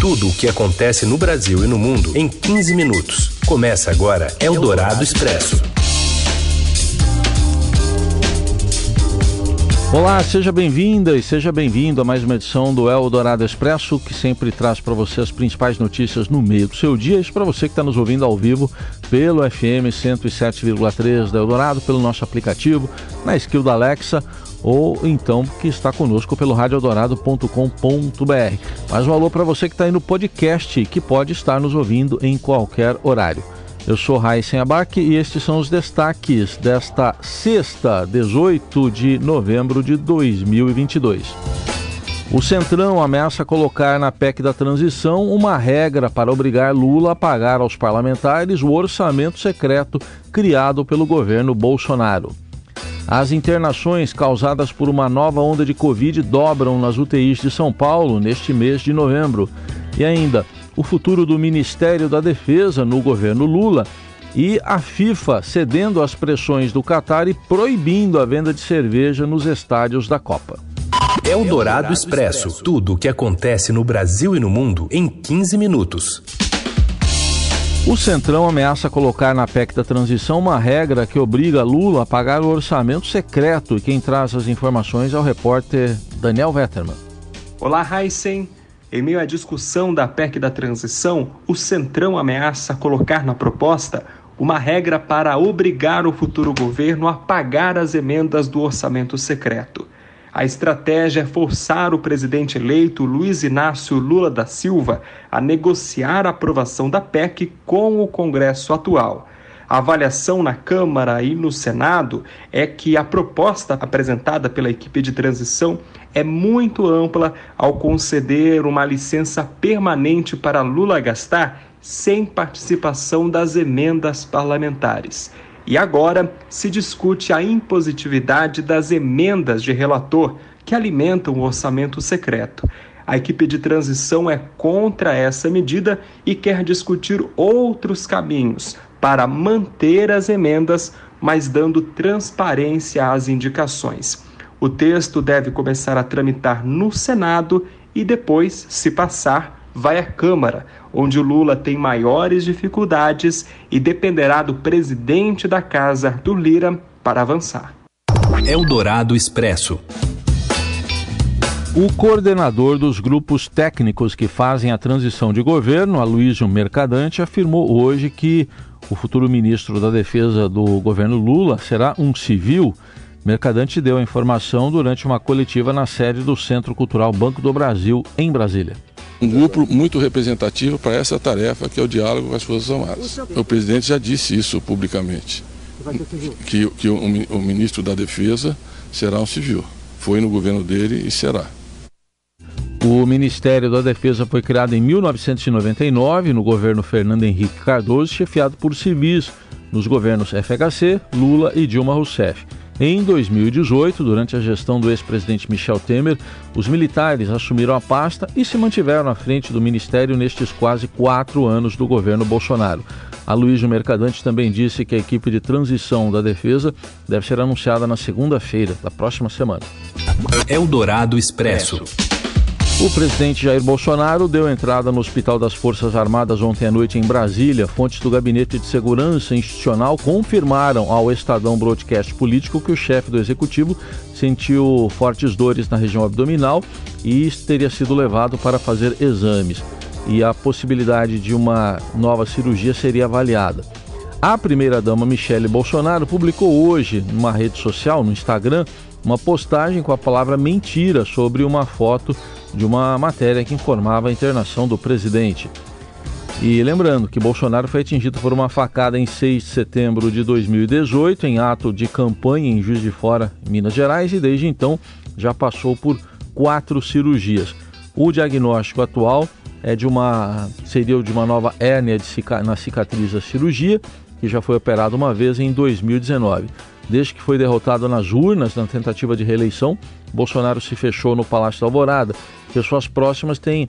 Tudo o que acontece no Brasil e no mundo em 15 minutos. Começa agora Eldorado Expresso. Olá, seja bem-vinda e seja bem-vindo a mais uma edição do Eldorado Expresso, que sempre traz para você as principais notícias no meio do seu dia. Isso para você que está nos ouvindo ao vivo pelo FM 107,3 da Eldorado, pelo nosso aplicativo, na skill da Alexa ou então que está conosco pelo radioeldorado.com.br. Mais um alô para você que está aí no podcast, que pode estar nos ouvindo em qualquer horário. Eu sou Raíssen Abac e estes são os destaques desta sexta, 18 de novembro de 2022. O Centrão ameaça colocar na PEC da transição uma regra para obrigar Lula a pagar aos parlamentares o orçamento secreto criado pelo governo Bolsonaro. As internações causadas por uma nova onda de Covid dobram nas UTIs de São Paulo neste mês de novembro. E ainda, o futuro do Ministério da Defesa no governo Lula e a FIFA cedendo às pressões do Catar e proibindo a venda de cerveja nos estádios da Copa. É o Dourado Expresso. Tudo o que acontece no Brasil e no mundo em 15 minutos. O Centrão ameaça colocar na PEC da transição uma regra que obriga Lula a pagar o orçamento secreto. E quem traz as informações é o repórter Daniel Vetterman. Olá, Heisen. Em meio à discussão da PEC da transição, o Centrão ameaça colocar na proposta uma regra para obrigar o futuro governo a pagar as emendas do orçamento secreto. A estratégia é forçar o presidente eleito Luiz Inácio Lula da Silva a negociar a aprovação da PEC com o Congresso atual. A avaliação na Câmara e no Senado é que a proposta apresentada pela equipe de transição é muito ampla ao conceder uma licença permanente para Lula gastar sem participação das emendas parlamentares. E agora se discute a impositividade das emendas de relator que alimentam o orçamento secreto. A equipe de transição é contra essa medida e quer discutir outros caminhos para manter as emendas, mas dando transparência às indicações. O texto deve começar a tramitar no Senado e depois, se passar, vai à Câmara, onde o Lula tem maiores dificuldades e dependerá do presidente da casa, Arthur Lira, para avançar. Eldorado Expresso. O coordenador dos grupos técnicos que fazem a transição de governo, Aloysio Mercadante, afirmou hoje que o futuro ministro da Defesa do governo Lula será um civil. Mercadante deu a informação durante uma coletiva na sede do Centro Cultural Banco do Brasil, em Brasília um grupo muito representativo para essa tarefa que é o diálogo com as Forças Armadas. O presidente já disse isso publicamente, que, que o, o ministro da Defesa será um civil. Foi no governo dele e será. O Ministério da Defesa foi criado em 1999 no governo Fernando Henrique Cardoso, chefiado por civis nos governos FHC, Lula e Dilma Rousseff. Em 2018, durante a gestão do ex-presidente Michel Temer, os militares assumiram a pasta e se mantiveram à frente do ministério nestes quase quatro anos do governo Bolsonaro. A Luísa Mercadante também disse que a equipe de transição da defesa deve ser anunciada na segunda-feira da próxima semana. Eldorado Expresso. O presidente Jair Bolsonaro deu entrada no Hospital das Forças Armadas ontem à noite em Brasília. Fontes do Gabinete de Segurança Institucional confirmaram ao Estadão Broadcast Político que o chefe do executivo sentiu fortes dores na região abdominal e teria sido levado para fazer exames. E a possibilidade de uma nova cirurgia seria avaliada. A primeira-dama Michele Bolsonaro publicou hoje, numa rede social, no Instagram, uma postagem com a palavra mentira sobre uma foto de uma matéria que informava a internação do presidente. E lembrando que Bolsonaro foi atingido por uma facada em 6 de setembro de 2018, em ato de campanha em Juiz de Fora, Minas Gerais, e desde então já passou por quatro cirurgias. O diagnóstico atual é de uma seria de uma nova hérnia cica, na cicatriz da cirurgia, que já foi operada uma vez em 2019. Desde que foi derrotado nas urnas na tentativa de reeleição, Bolsonaro se fechou no Palácio da Alvorada. Pessoas próximas têm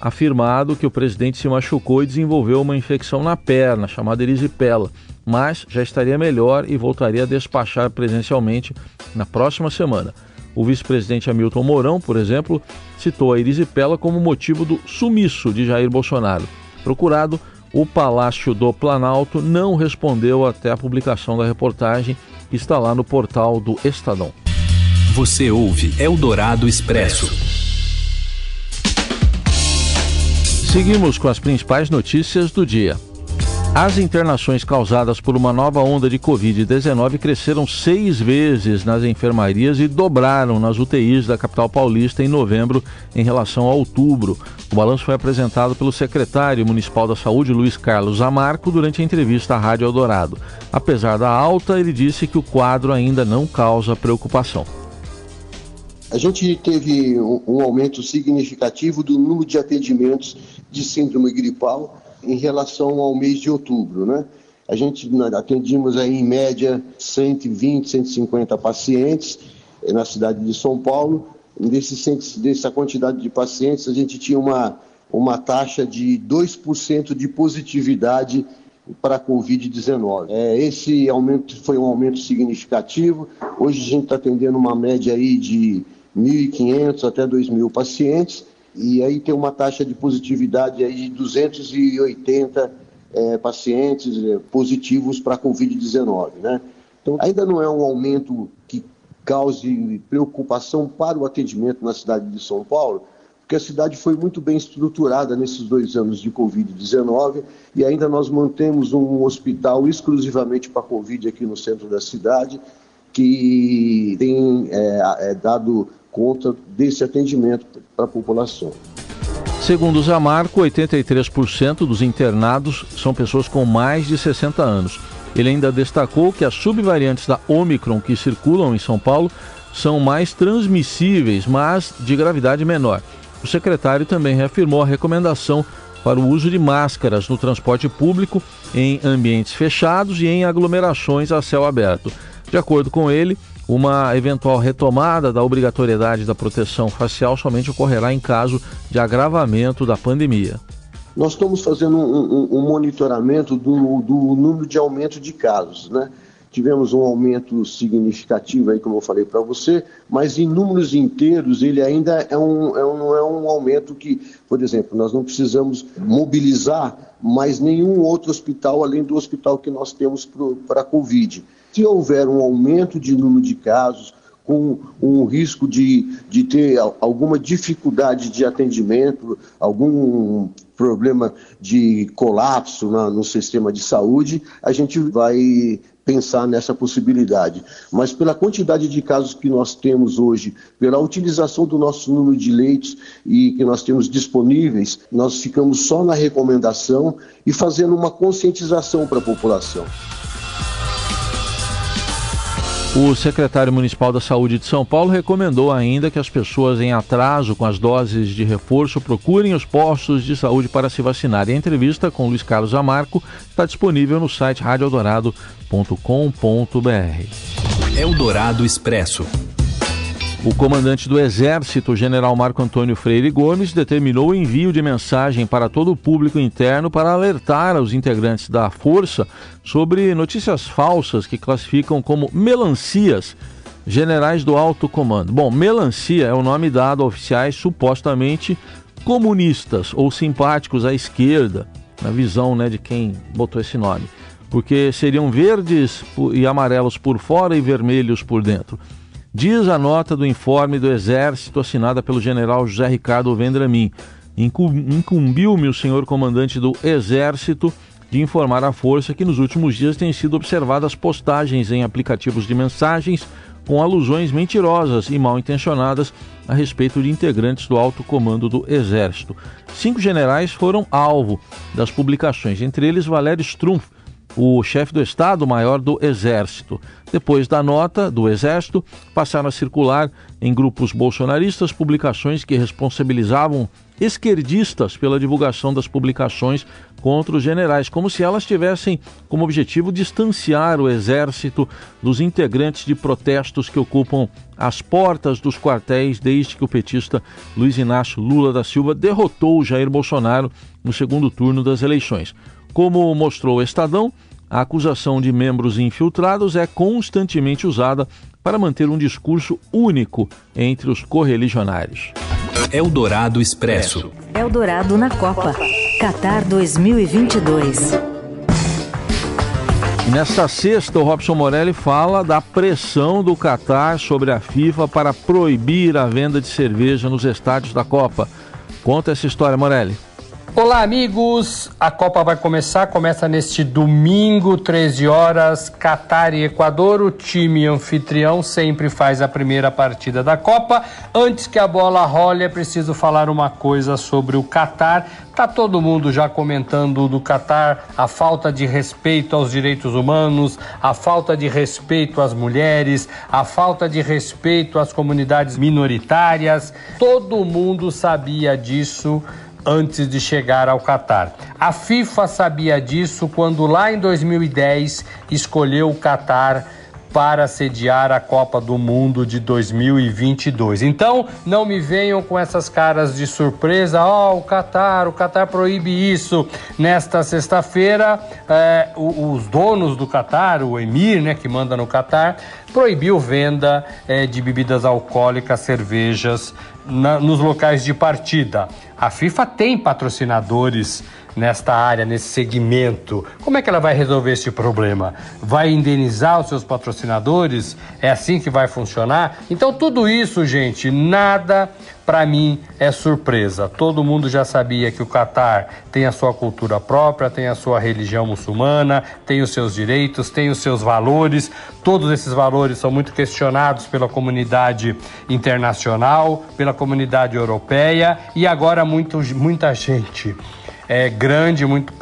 afirmado que o presidente se machucou e desenvolveu uma infecção na perna, chamada erisipela, mas já estaria melhor e voltaria a despachar presencialmente na próxima semana. O vice-presidente Hamilton Mourão, por exemplo, citou a erisipela como motivo do sumiço de Jair Bolsonaro. Procurado, o Palácio do Planalto não respondeu até a publicação da reportagem que está lá no portal do Estadão. Você ouve Eldorado Expresso. Seguimos com as principais notícias do dia. As internações causadas por uma nova onda de Covid-19 cresceram seis vezes nas enfermarias e dobraram nas UTIs da capital paulista em novembro em relação a outubro. O balanço foi apresentado pelo secretário municipal da Saúde, Luiz Carlos Amarco, durante a entrevista à Rádio Eldorado. Apesar da alta, ele disse que o quadro ainda não causa preocupação. A gente teve um, um aumento significativo do número de atendimentos de síndrome gripal em relação ao mês de outubro, né? A gente atendimos aí em média 120, 150 pacientes eh, na cidade de São Paulo. Desse, dessa quantidade de pacientes, a gente tinha uma, uma taxa de 2% de positividade para a Covid-19. É, esse aumento foi um aumento significativo. Hoje a gente está atendendo uma média aí de 1.500 até 2.000 pacientes, e aí tem uma taxa de positividade aí de 280 é, pacientes é, positivos para a Covid-19, né? Então, ainda não é um aumento que cause preocupação para o atendimento na cidade de São Paulo, porque a cidade foi muito bem estruturada nesses dois anos de Covid-19 e ainda nós mantemos um hospital exclusivamente para Covid aqui no centro da cidade, que tem é, é, dado conta desse atendimento para a população. Segundo o Zamarco, 83% dos internados são pessoas com mais de 60 anos. Ele ainda destacou que as subvariantes da Omicron que circulam em São Paulo são mais transmissíveis, mas de gravidade menor. O secretário também reafirmou a recomendação para o uso de máscaras no transporte público em ambientes fechados e em aglomerações a céu aberto. De acordo com ele, uma eventual retomada da obrigatoriedade da proteção facial somente ocorrerá em caso de agravamento da pandemia. Nós estamos fazendo um, um, um monitoramento do, do, número de aumento de casos, né? Tivemos um aumento significativo aí, como eu falei para você, mas em números inteiros ele ainda é um, é um, não é um aumento que, por exemplo, nós não precisamos mobilizar mais nenhum outro hospital além do hospital que nós temos para a Covid. Se houver um aumento de número de casos, com um risco de, de ter alguma dificuldade de atendimento, algum problema de colapso na, no sistema de saúde, a gente vai pensar nessa possibilidade. Mas pela quantidade de casos que nós temos hoje, pela utilização do nosso número de leitos e que nós temos disponíveis, nós ficamos só na recomendação e fazendo uma conscientização para a população. O secretário municipal da Saúde de São Paulo recomendou ainda que as pessoas em atraso com as doses de reforço procurem os postos de saúde para se vacinar. E a entrevista com Luiz Carlos Amarco está disponível no site radioeldorado.com.br. Eldorado Expresso. O comandante do Exército, general Marco Antônio Freire Gomes, determinou o envio de mensagem para todo o público interno para alertar os integrantes da Força sobre notícias falsas que classificam como melancias generais do alto comando. Bom, melancia é o nome dado a oficiais supostamente comunistas ou simpáticos à esquerda, na visão né, de quem botou esse nome, porque seriam verdes e amarelos por fora e vermelhos por dentro. Diz a nota do informe do Exército assinada pelo general José Ricardo Vendramin. Incumbiu-me o senhor comandante do Exército de informar à força que nos últimos dias têm sido observadas postagens em aplicativos de mensagens com alusões mentirosas e mal intencionadas a respeito de integrantes do alto comando do Exército. Cinco generais foram alvo das publicações, entre eles Valério Strumpf, o chefe do Estado-Maior do Exército. Depois da nota do Exército, passaram a circular em grupos bolsonaristas publicações que responsabilizavam esquerdistas pela divulgação das publicações contra os generais, como se elas tivessem como objetivo distanciar o exército dos integrantes de protestos que ocupam as portas dos quartéis desde que o petista Luiz Inácio Lula da Silva derrotou Jair Bolsonaro no segundo turno das eleições. Como mostrou o Estadão, A acusação de membros infiltrados é constantemente usada para manter um discurso único entre os correligionários. Eldorado Expresso. Eldorado na Copa. Qatar 2022. Nesta sexta, o Robson Morelli fala da pressão do Qatar sobre a FIFA para proibir a venda de cerveja nos estádios da Copa. Conta essa história, Morelli. Olá, amigos! A Copa vai começar, começa neste domingo, 13 horas, Catar e Equador. O time anfitrião sempre faz a primeira partida da Copa. Antes que a bola role, é preciso falar uma coisa sobre o Catar. Tá todo mundo já comentando do Catar, a falta de respeito aos direitos humanos, a falta de respeito às mulheres, a falta de respeito às comunidades minoritárias. Todo mundo sabia disso antes de chegar ao Catar. A FIFA sabia disso quando lá em 2010 escolheu o Catar para sediar a Copa do Mundo de 2022. Então, não me venham com essas caras de surpresa. Ó, oh, o Qatar, o Qatar proíbe isso. Nesta sexta-feira, eh, os donos do Qatar, o Emir, né, que manda no Qatar, proibiu venda eh, de bebidas alcoólicas, cervejas na, nos locais de partida. A FIFA tem patrocinadores nesta área, nesse segmento. Como é que ela vai resolver esse problema? Vai indenizar os seus patrocinadores? É assim que vai funcionar? Então, tudo isso, gente, nada para mim é surpresa. Todo mundo já sabia que o Catar tem a sua cultura própria, tem a sua religião muçulmana, tem os seus direitos, tem os seus valores. Todos esses valores são muito questionados pela comunidade internacional, pela comunidade europeia e agora muito, muita gente é, grande, muito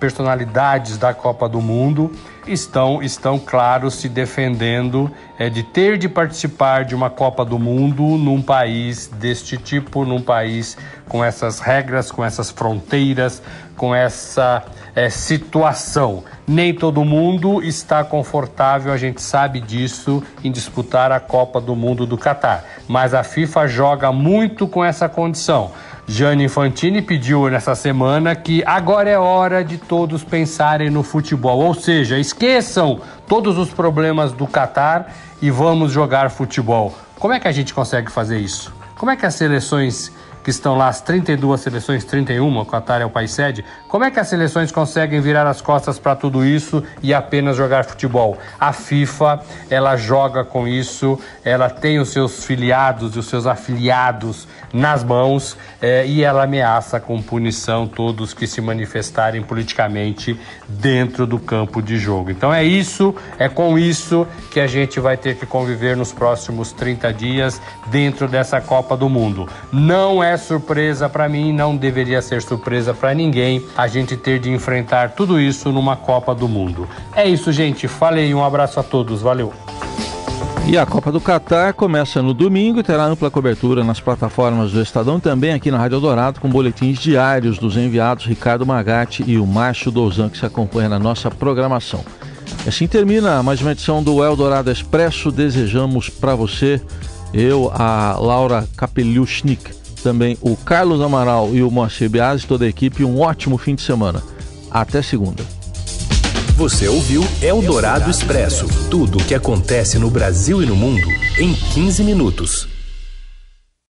personalidades da Copa do Mundo estão, estão claro, se defendendo é, de ter de participar de uma Copa do Mundo num país deste tipo, num país com essas regras, com essas fronteiras, com essa é, situação. Nem todo mundo está confortável, a gente sabe disso, em disputar a Copa do Mundo do Catar. Mas a FIFA joga muito com essa condição. Gianni Infantini pediu nessa semana que agora é hora de todos pensarem no futebol, ou seja, esqueçam todos os problemas do Catar e vamos jogar futebol. Como é que a gente consegue fazer isso? Como é que as seleções que estão lá as 32 seleções, 31, o Qatar é o país sede, como é que as seleções conseguem virar as costas para tudo isso e apenas jogar futebol? A FIFA, ela joga com isso, ela tem os seus filiados e os seus afiliados nas mãos é, e ela ameaça com punição todos que se manifestarem politicamente dentro do campo de jogo. Então é isso, é com isso que a gente vai ter que conviver nos próximos 30 dias dentro dessa Copa do Mundo. Não é surpresa para mim, não deveria ser surpresa para ninguém a gente ter de enfrentar tudo isso numa Copa do Mundo. É isso, gente. Falei, um abraço a todos. Valeu. E a Copa do Catar começa no domingo e terá ampla cobertura nas plataformas do Estadão, também aqui na Rádio Dourado, com boletins diários dos enviados Ricardo Magatti e o Márcio Dozan, que se acompanha na nossa programação. Assim termina mais uma edição do Eldorado Expresso. Desejamos para você, eu, a Laura Kapeliushnik, também o Carlos Amaral e o Moacir Biasi, toda a equipe, um ótimo fim de semana. Até segunda. Você ouviu Eldorado Expresso tudo o que acontece no Brasil e no mundo em 15 minutos.